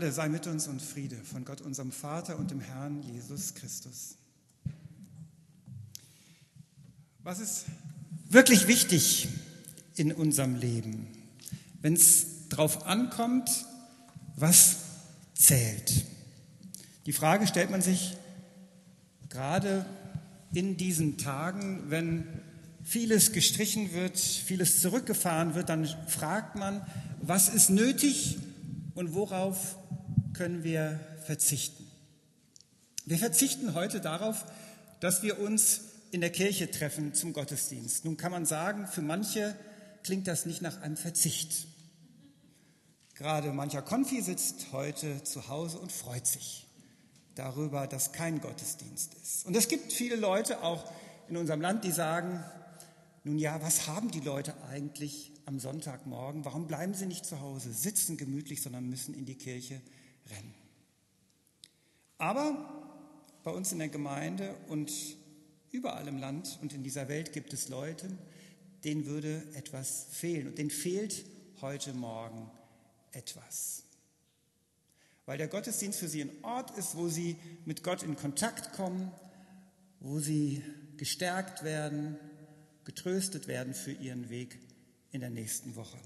Gnade sei mit uns und Friede von Gott, unserem Vater und dem Herrn Jesus Christus. Was ist wirklich wichtig in unserem Leben, wenn es darauf ankommt, was zählt? Die Frage stellt man sich gerade in diesen Tagen, wenn vieles gestrichen wird, vieles zurückgefahren wird, dann fragt man, was ist nötig und worauf können wir verzichten? Wir verzichten heute darauf, dass wir uns in der Kirche treffen zum Gottesdienst. Nun kann man sagen, für manche klingt das nicht nach einem Verzicht. Gerade mancher Konfi sitzt heute zu Hause und freut sich darüber, dass kein Gottesdienst ist. Und es gibt viele Leute auch in unserem Land, die sagen, nun ja, was haben die Leute eigentlich am Sonntagmorgen? Warum bleiben sie nicht zu Hause, sitzen gemütlich, sondern müssen in die Kirche rennen? Aber bei uns in der Gemeinde und überall im Land und in dieser Welt gibt es Leute, denen würde etwas fehlen. Und denen fehlt heute Morgen etwas. Weil der Gottesdienst für sie ein Ort ist, wo sie mit Gott in Kontakt kommen, wo sie gestärkt werden, getröstet werden für ihren Weg in der nächsten Woche.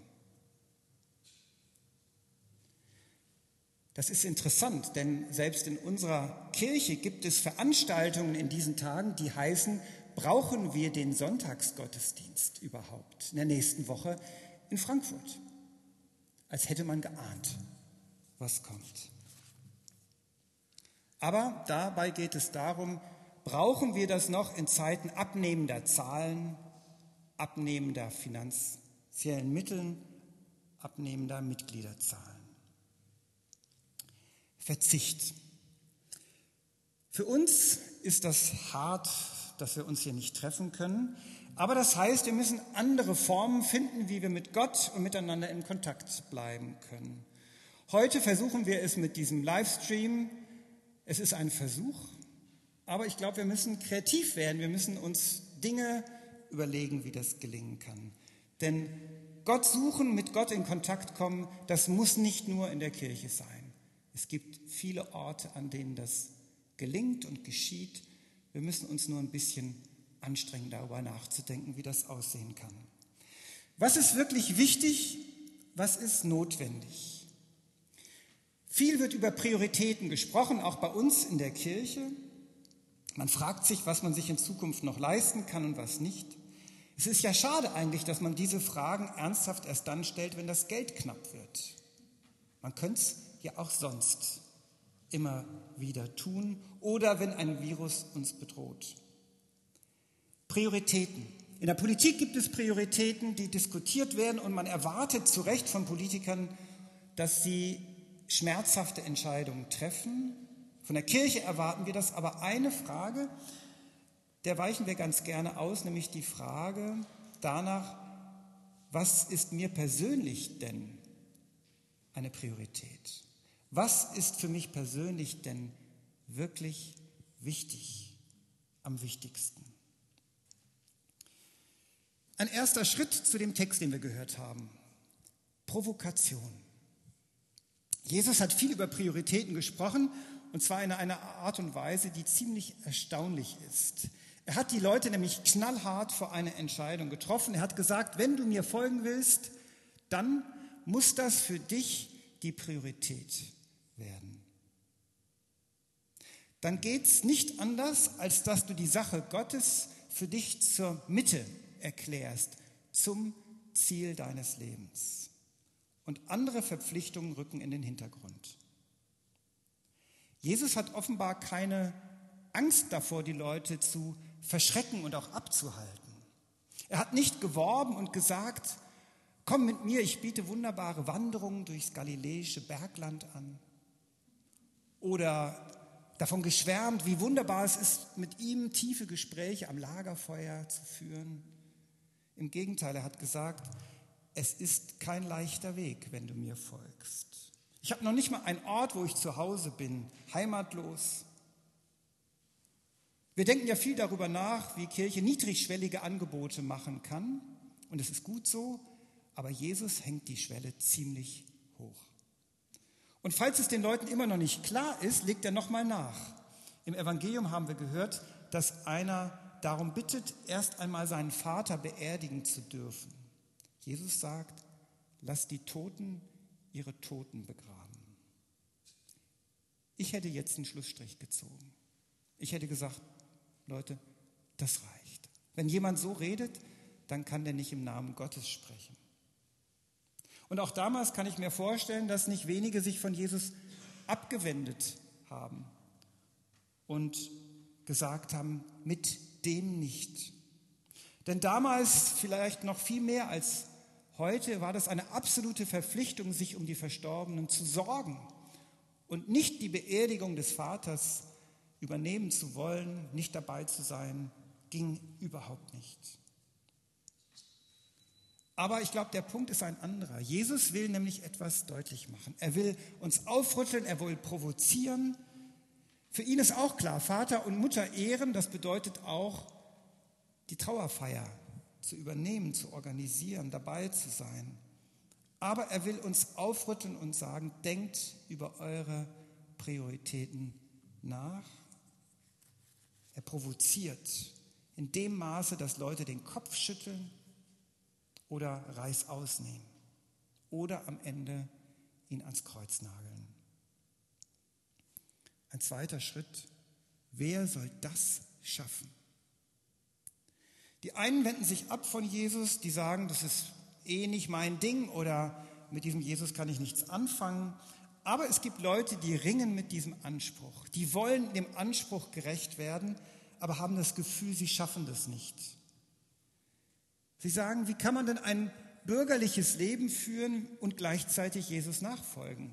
Das ist interessant, denn selbst in unserer Kirche gibt es Veranstaltungen in diesen Tagen, die heißen, brauchen wir den Sonntagsgottesdienst überhaupt in der nächsten Woche in Frankfurt? Als hätte man geahnt, was kommt. Aber dabei geht es darum, brauchen wir das noch in Zeiten abnehmender Zahlen, abnehmender finanziellen Mitteln, abnehmender Mitgliederzahlen. Verzicht. Für uns ist das hart, dass wir uns hier nicht treffen können, aber das heißt, wir müssen andere Formen finden, wie wir mit Gott und miteinander in Kontakt bleiben können. Heute versuchen wir es mit diesem Livestream. Es ist ein Versuch, aber ich glaube, wir müssen kreativ werden. Wir müssen uns Dinge überlegen, wie das gelingen kann. Denn Gott suchen, mit Gott in Kontakt kommen, das muss nicht nur in der Kirche sein. Es gibt viele Orte, an denen das gelingt und geschieht. Wir müssen uns nur ein bisschen anstrengen, darüber nachzudenken, wie das aussehen kann. Was ist wirklich wichtig? Was ist notwendig? Viel wird über Prioritäten gesprochen, auch bei uns in der Kirche. Man fragt sich, was man sich in Zukunft noch leisten kann und was nicht. Es ist ja schade eigentlich, dass man diese Fragen ernsthaft erst dann stellt, wenn das Geld knapp wird. Man könnte es ja auch sonst immer wieder tun oder wenn ein Virus uns bedroht. Prioritäten. In der Politik gibt es Prioritäten, die diskutiert werden und man erwartet zu Recht von Politikern, dass sie schmerzhafte Entscheidungen treffen. Von der Kirche erwarten wir das, aber eine Frage, der weichen wir ganz gerne aus, nämlich die Frage danach, was ist mir persönlich denn eine Priorität? Was ist für mich persönlich denn wirklich wichtig, am wichtigsten? Ein erster Schritt zu dem Text, den wir gehört haben. Provokation. Jesus hat viel über Prioritäten gesprochen, und zwar in einer Art und Weise, die ziemlich erstaunlich ist. Er hat die Leute nämlich knallhart vor eine Entscheidung getroffen. Er hat gesagt, wenn du mir folgen willst, dann muss das für dich die Priorität werden. Dann geht es nicht anders, als dass du die Sache Gottes für dich zur Mitte erklärst, zum Ziel deines Lebens. Und andere Verpflichtungen rücken in den Hintergrund. Jesus hat offenbar keine Angst davor, die Leute zu verschrecken und auch abzuhalten. Er hat nicht geworben und gesagt, komm mit mir, ich biete wunderbare Wanderungen durchs galiläische Bergland an. Oder davon geschwärmt, wie wunderbar es ist, mit ihm tiefe Gespräche am Lagerfeuer zu führen. Im Gegenteil, er hat gesagt, es ist kein leichter Weg, wenn du mir folgst. Ich habe noch nicht mal einen Ort, wo ich zu Hause bin, heimatlos. Wir denken ja viel darüber nach, wie Kirche niedrigschwellige Angebote machen kann. Und es ist gut so, aber Jesus hängt die Schwelle ziemlich hoch. Und falls es den Leuten immer noch nicht klar ist, legt er nochmal nach. Im Evangelium haben wir gehört, dass einer darum bittet, erst einmal seinen Vater beerdigen zu dürfen. Jesus sagt, lass die Toten ihre Toten begraben. Ich hätte jetzt einen Schlussstrich gezogen. Ich hätte gesagt, Leute, das reicht. Wenn jemand so redet, dann kann der nicht im Namen Gottes sprechen. Und auch damals kann ich mir vorstellen, dass nicht wenige sich von Jesus abgewendet haben und gesagt haben, mit dem nicht. Denn damals, vielleicht noch viel mehr als heute, war das eine absolute Verpflichtung, sich um die Verstorbenen zu sorgen und nicht die Beerdigung des Vaters übernehmen zu wollen, nicht dabei zu sein, ging überhaupt nicht. Aber ich glaube, der Punkt ist ein anderer. Jesus will nämlich etwas deutlich machen. Er will uns aufrütteln, er will provozieren. Für ihn ist auch klar, Vater und Mutter ehren, das bedeutet auch, die Trauerfeier zu übernehmen, zu organisieren, dabei zu sein. Aber er will uns aufrütteln und sagen, denkt über eure Prioritäten nach. Er provoziert in dem Maße, dass Leute den Kopf schütteln oder Reißaus nehmen oder am Ende ihn ans Kreuz nageln. Ein zweiter Schritt, wer soll das schaffen? Die einen wenden sich ab von Jesus, die sagen, das ist eh nicht mein Ding oder mit diesem Jesus kann ich nichts anfangen. Aber es gibt Leute, die ringen mit diesem Anspruch. Die wollen dem Anspruch gerecht werden, aber haben das Gefühl, sie schaffen das nicht. Sie sagen, wie kann man denn ein bürgerliches Leben führen und gleichzeitig Jesus nachfolgen?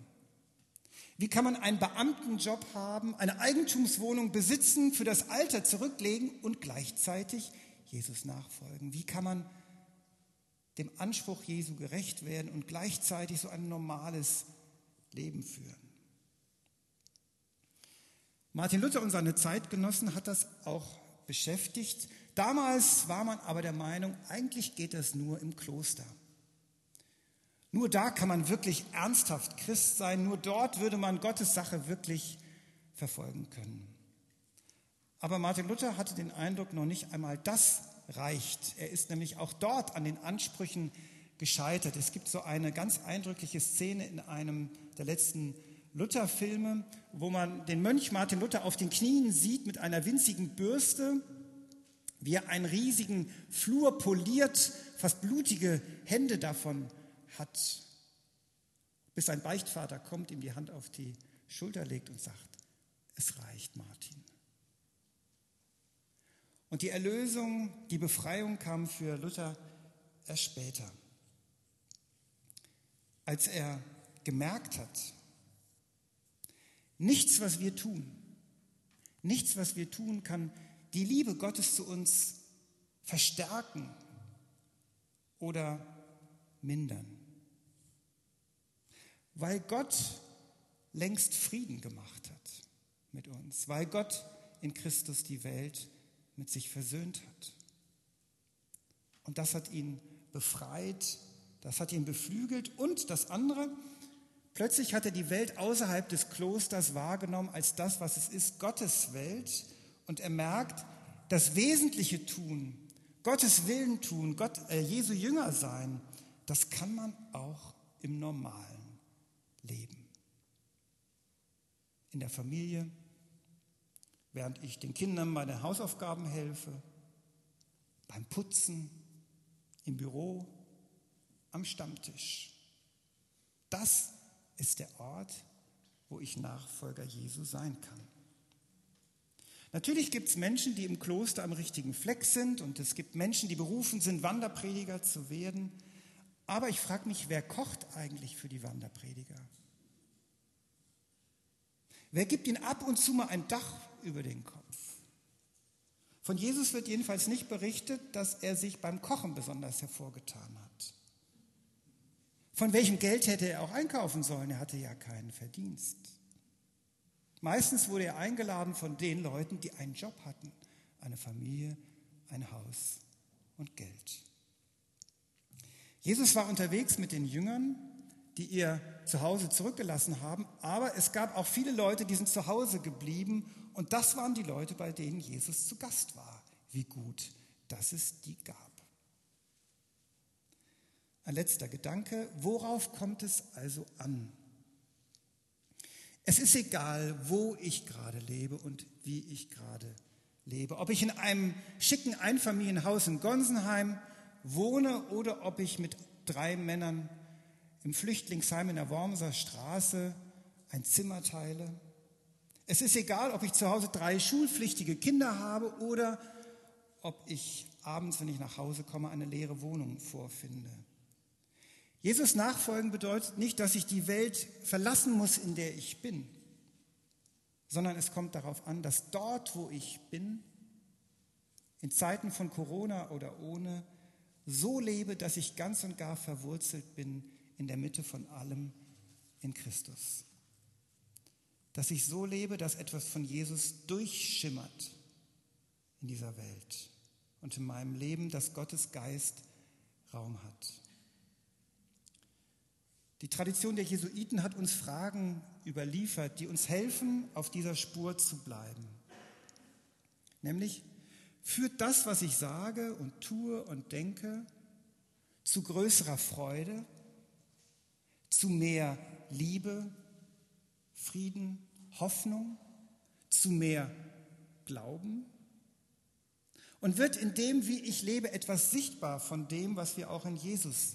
Wie kann man einen Beamtenjob haben, eine Eigentumswohnung besitzen, für das Alter zurücklegen und gleichzeitig Jesus nachfolgen? Wie kann man dem Anspruch Jesu gerecht werden und gleichzeitig so ein normales Leben führen. Martin Luther und seine Zeitgenossen hat das auch beschäftigt. Damals war man aber der Meinung, eigentlich geht das nur im Kloster. Nur da kann man wirklich ernsthaft Christ sein, nur dort würde man Gottes Sache wirklich verfolgen können. Aber Martin Luther hatte den Eindruck, noch nicht einmal das reicht. Er ist nämlich auch dort an den Ansprüchen gescheitert. Es gibt so eine ganz eindrückliche Szene in einem der letzten Luther-Filme, wo man den Mönch Martin Luther auf den Knien sieht mit einer winzigen Bürste, wie er einen riesigen Flur poliert, fast blutige Hände davon hat, bis sein Beichtvater kommt, ihm die Hand auf die Schulter legt und sagt, es reicht, Martin. Und die Erlösung, die Befreiung kam für Luther erst später, als er gemerkt hat, nichts, was wir tun, nichts, was wir tun, kann die Liebe Gottes zu uns verstärken oder mindern. Weil Gott längst Frieden gemacht hat mit uns, weil Gott in Christus die Welt mit sich versöhnt hat. Und das hat ihn befreit, das hat ihn beflügelt. Und das andere, plötzlich hat er die Welt außerhalb des Klosters wahrgenommen als das, was es ist, Gottes Welt. Und er merkt, das Wesentliche tun, Gottes Willen tun, Gott, äh, Jesu Jünger sein, das kann man auch im normalen Leben. In der Familie, während ich den Kindern bei den Hausaufgaben helfe, beim Putzen, im Büro, am Stammtisch. Das ist der Ort, wo ich Nachfolger Jesu sein kann. Natürlich gibt es Menschen, die im Kloster am richtigen Fleck sind und es gibt Menschen, die berufen sind, Wanderprediger zu werden. Aber ich frage mich, wer kocht eigentlich für die Wanderprediger? Wer gibt ihnen ab und zu mal ein Dach über den Kopf. Von Jesus wird jedenfalls nicht berichtet, dass er sich beim Kochen besonders hervorgetan hat. Von welchem Geld hätte er auch einkaufen sollen? Er hatte ja keinen Verdienst. Meistens wurde er eingeladen von den Leuten, die einen Job hatten, eine Familie, ein Haus und Geld. Jesus war unterwegs mit den Jüngern, die ihr Zuhause zurückgelassen haben, aber es gab auch viele Leute, die sind zu Hause geblieben und das waren die Leute, bei denen Jesus zu Gast war. Wie gut, dass es die gab. Ein letzter Gedanke, worauf kommt es also an? Es ist egal, wo ich gerade lebe und wie ich gerade lebe. Ob ich in einem schicken Einfamilienhaus in Gonsenheim wohne oder ob ich mit drei Männern im Flüchtlingsheim in der Wormser Straße ein Zimmer teile. Es ist egal, ob ich zu Hause drei schulpflichtige Kinder habe oder ob ich abends, wenn ich nach Hause komme, eine leere Wohnung vorfinde. Jesus nachfolgen bedeutet nicht, dass ich die Welt verlassen muss, in der ich bin, sondern es kommt darauf an, dass dort, wo ich bin, in Zeiten von Corona oder ohne, so lebe, dass ich ganz und gar verwurzelt bin in der Mitte von allem in Christus. Dass ich so lebe, dass etwas von Jesus durchschimmert in dieser Welt und in meinem Leben, dass Gottes Geist Raum hat. Die Tradition der Jesuiten hat uns Fragen überliefert, die uns helfen, auf dieser Spur zu bleiben. Nämlich, führt das, was ich sage und tue und denke, zu größerer Freude, zu mehr Liebe, Frieden, Hoffnung, zu mehr Glauben? Und wird in dem, wie ich lebe, etwas sichtbar von dem, was wir auch in Jesus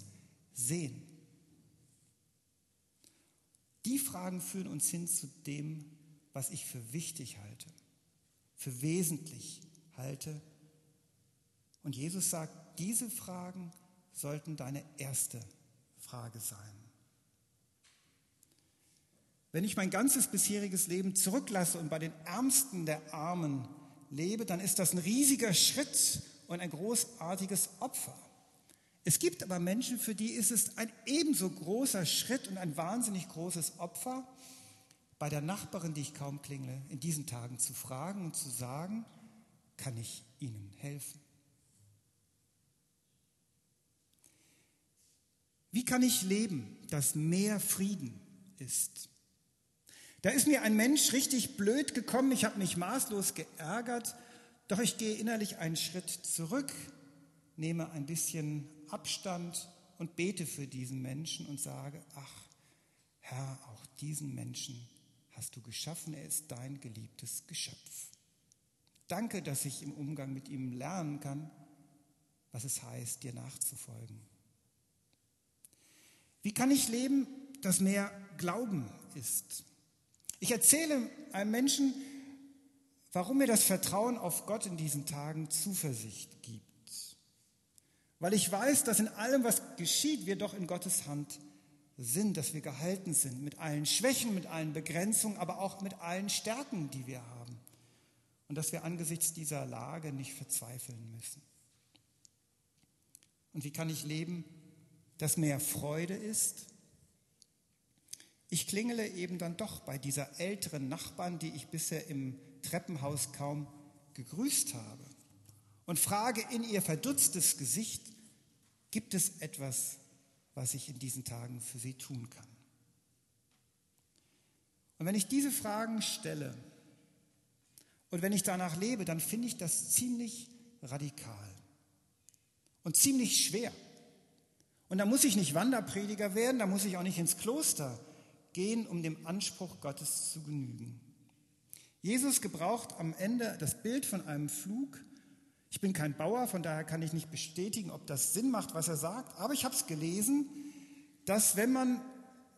sehen? Die Fragen führen uns hin zu dem, was ich für wichtig halte, für wesentlich halte. Und Jesus sagt, diese Fragen sollten deine erste Frage sein. Wenn ich mein ganzes bisheriges Leben zurücklasse und bei den Ärmsten der Armen lebe, dann ist das ein riesiger Schritt und ein großartiges Opfer. Es gibt aber Menschen, für die ist es ein ebenso großer Schritt und ein wahnsinnig großes Opfer, bei der Nachbarin, die ich kaum klingle, in diesen Tagen zu fragen und zu sagen, kann ich Ihnen helfen? Wie kann ich leben, dass mehr Frieden ist? Da ist mir ein Mensch richtig blöd gekommen, ich habe mich maßlos geärgert, doch ich gehe innerlich einen Schritt zurück, nehme ein bisschen Abstand und bete für diesen Menschen und sage, ach Herr, auch diesen Menschen hast du geschaffen, er ist dein geliebtes Geschöpf. Danke, dass ich im Umgang mit ihm lernen kann, was es heißt, dir nachzufolgen. Wie kann ich leben, dass mehr Glauben ist? Ich erzähle einem Menschen, warum mir das Vertrauen auf Gott in diesen Tagen Zuversicht gibt. Weil ich weiß, dass in allem, was geschieht, wir doch in Gottes Hand sind, dass wir gehalten sind mit allen Schwächen, mit allen Begrenzungen, aber auch mit allen Stärken, die wir haben. Und dass wir angesichts dieser Lage nicht verzweifeln müssen. Und wie kann ich leben, dass mehr Freude ist? Ich klingele eben dann doch bei dieser älteren Nachbarn, die ich bisher im Treppenhaus kaum gegrüßt habe und frage in ihr verdutztes Gesicht, gibt es etwas, was ich in diesen Tagen für sie tun kann? Und wenn ich diese Fragen stelle und wenn ich danach lebe, dann finde ich das ziemlich radikal und ziemlich schwer. Und da muss ich nicht Wanderprediger werden, da muss ich auch nicht ins Kloster gehen, um dem Anspruch Gottes zu genügen. Jesus gebraucht am Ende das Bild von einem Flug, ich bin kein Bauer, von daher kann ich nicht bestätigen, ob das Sinn macht, was er sagt, aber ich habe es gelesen, dass wenn man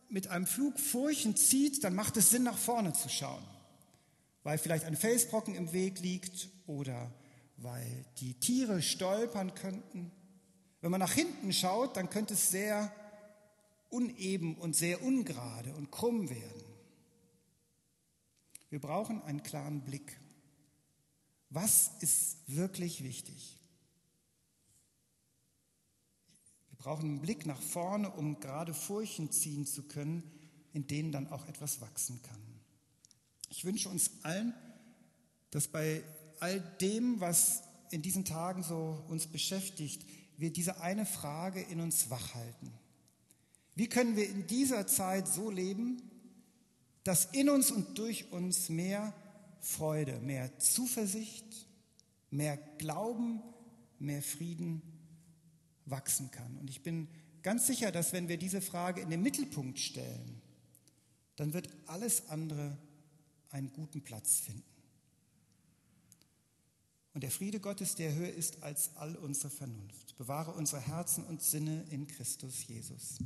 mit einem Flug Furchen zieht, dann macht es Sinn, nach vorne zu schauen, weil vielleicht ein Felsbrocken im Weg liegt oder weil die Tiere stolpern könnten. Wenn man nach hinten schaut, dann könnte es sehr uneben und sehr ungerade und krumm werden. Wir brauchen einen klaren Blick. Was ist wirklich wichtig? Wir brauchen einen Blick nach vorne, um gerade Furchen ziehen zu können, in denen dann auch etwas wachsen kann. Ich wünsche uns allen, dass bei all dem, was in diesen Tagen so uns beschäftigt, wir diese eine Frage in uns wachhalten. Wie können wir in dieser Zeit so leben, dass in uns und durch uns mehr Freude, mehr Zuversicht, mehr Glauben, mehr Frieden wachsen kann. Und ich bin ganz sicher, dass wenn wir diese Frage in den Mittelpunkt stellen, dann wird alles andere einen guten Platz finden. Und der Friede Gottes, der höher ist als all unsere Vernunft, bewahre unsere Herzen und Sinne in Christus Jesus.